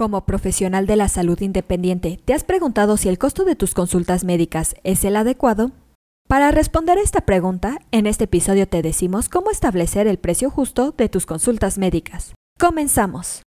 Como profesional de la salud independiente, ¿te has preguntado si el costo de tus consultas médicas es el adecuado? Para responder a esta pregunta, en este episodio te decimos cómo establecer el precio justo de tus consultas médicas. Comenzamos.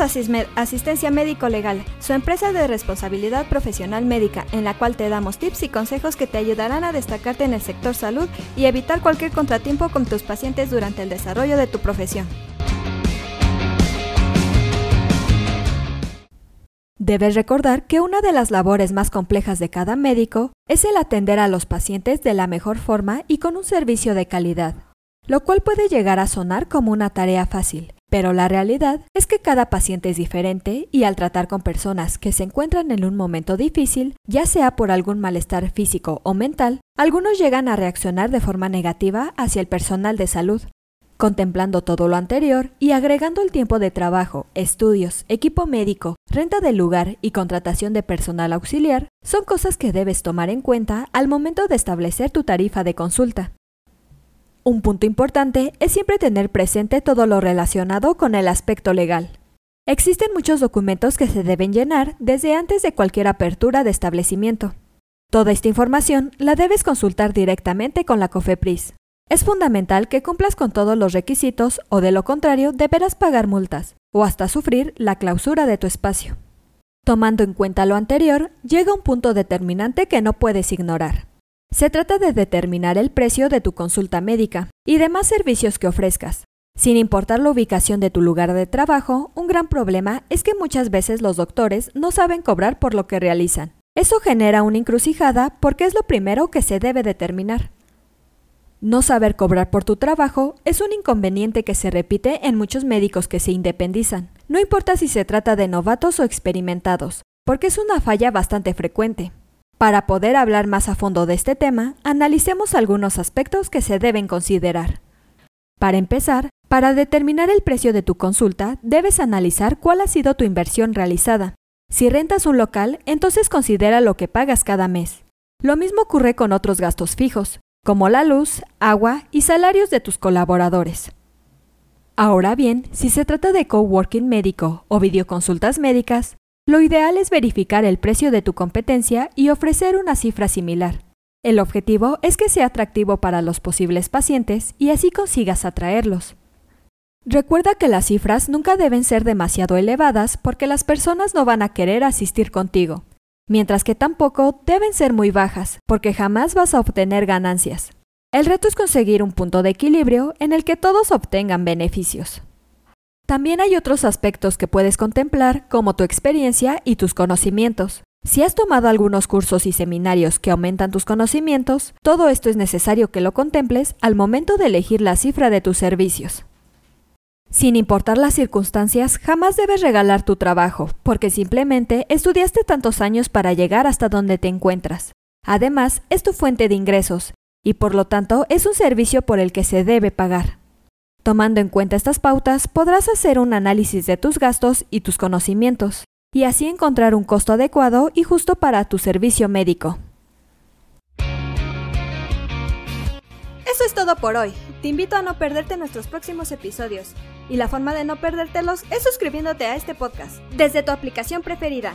Asistencia Médico Legal, su empresa de responsabilidad profesional médica, en la cual te damos tips y consejos que te ayudarán a destacarte en el sector salud y evitar cualquier contratiempo con tus pacientes durante el desarrollo de tu profesión. Debes recordar que una de las labores más complejas de cada médico es el atender a los pacientes de la mejor forma y con un servicio de calidad, lo cual puede llegar a sonar como una tarea fácil, pero la realidad es que cada paciente es diferente y al tratar con personas que se encuentran en un momento difícil, ya sea por algún malestar físico o mental, algunos llegan a reaccionar de forma negativa hacia el personal de salud. Contemplando todo lo anterior y agregando el tiempo de trabajo, estudios, equipo médico, renta del lugar y contratación de personal auxiliar, son cosas que debes tomar en cuenta al momento de establecer tu tarifa de consulta. Un punto importante es siempre tener presente todo lo relacionado con el aspecto legal. Existen muchos documentos que se deben llenar desde antes de cualquier apertura de establecimiento. Toda esta información la debes consultar directamente con la COFEPRIS. Es fundamental que cumplas con todos los requisitos o de lo contrario deberás pagar multas o hasta sufrir la clausura de tu espacio. Tomando en cuenta lo anterior, llega un punto determinante que no puedes ignorar. Se trata de determinar el precio de tu consulta médica y demás servicios que ofrezcas. Sin importar la ubicación de tu lugar de trabajo, un gran problema es que muchas veces los doctores no saben cobrar por lo que realizan. Eso genera una encrucijada porque es lo primero que se debe determinar. No saber cobrar por tu trabajo es un inconveniente que se repite en muchos médicos que se independizan, no importa si se trata de novatos o experimentados, porque es una falla bastante frecuente. Para poder hablar más a fondo de este tema, analicemos algunos aspectos que se deben considerar. Para empezar, para determinar el precio de tu consulta, debes analizar cuál ha sido tu inversión realizada. Si rentas un local, entonces considera lo que pagas cada mes. Lo mismo ocurre con otros gastos fijos, como la luz, agua y salarios de tus colaboradores. Ahora bien, si se trata de coworking médico o videoconsultas médicas, lo ideal es verificar el precio de tu competencia y ofrecer una cifra similar. El objetivo es que sea atractivo para los posibles pacientes y así consigas atraerlos. Recuerda que las cifras nunca deben ser demasiado elevadas porque las personas no van a querer asistir contigo, mientras que tampoco deben ser muy bajas porque jamás vas a obtener ganancias. El reto es conseguir un punto de equilibrio en el que todos obtengan beneficios. También hay otros aspectos que puedes contemplar, como tu experiencia y tus conocimientos. Si has tomado algunos cursos y seminarios que aumentan tus conocimientos, todo esto es necesario que lo contemples al momento de elegir la cifra de tus servicios. Sin importar las circunstancias, jamás debes regalar tu trabajo, porque simplemente estudiaste tantos años para llegar hasta donde te encuentras. Además, es tu fuente de ingresos, y por lo tanto es un servicio por el que se debe pagar. Tomando en cuenta estas pautas, podrás hacer un análisis de tus gastos y tus conocimientos, y así encontrar un costo adecuado y justo para tu servicio médico. Eso es todo por hoy. Te invito a no perderte nuestros próximos episodios. Y la forma de no perdértelos es suscribiéndote a este podcast desde tu aplicación preferida.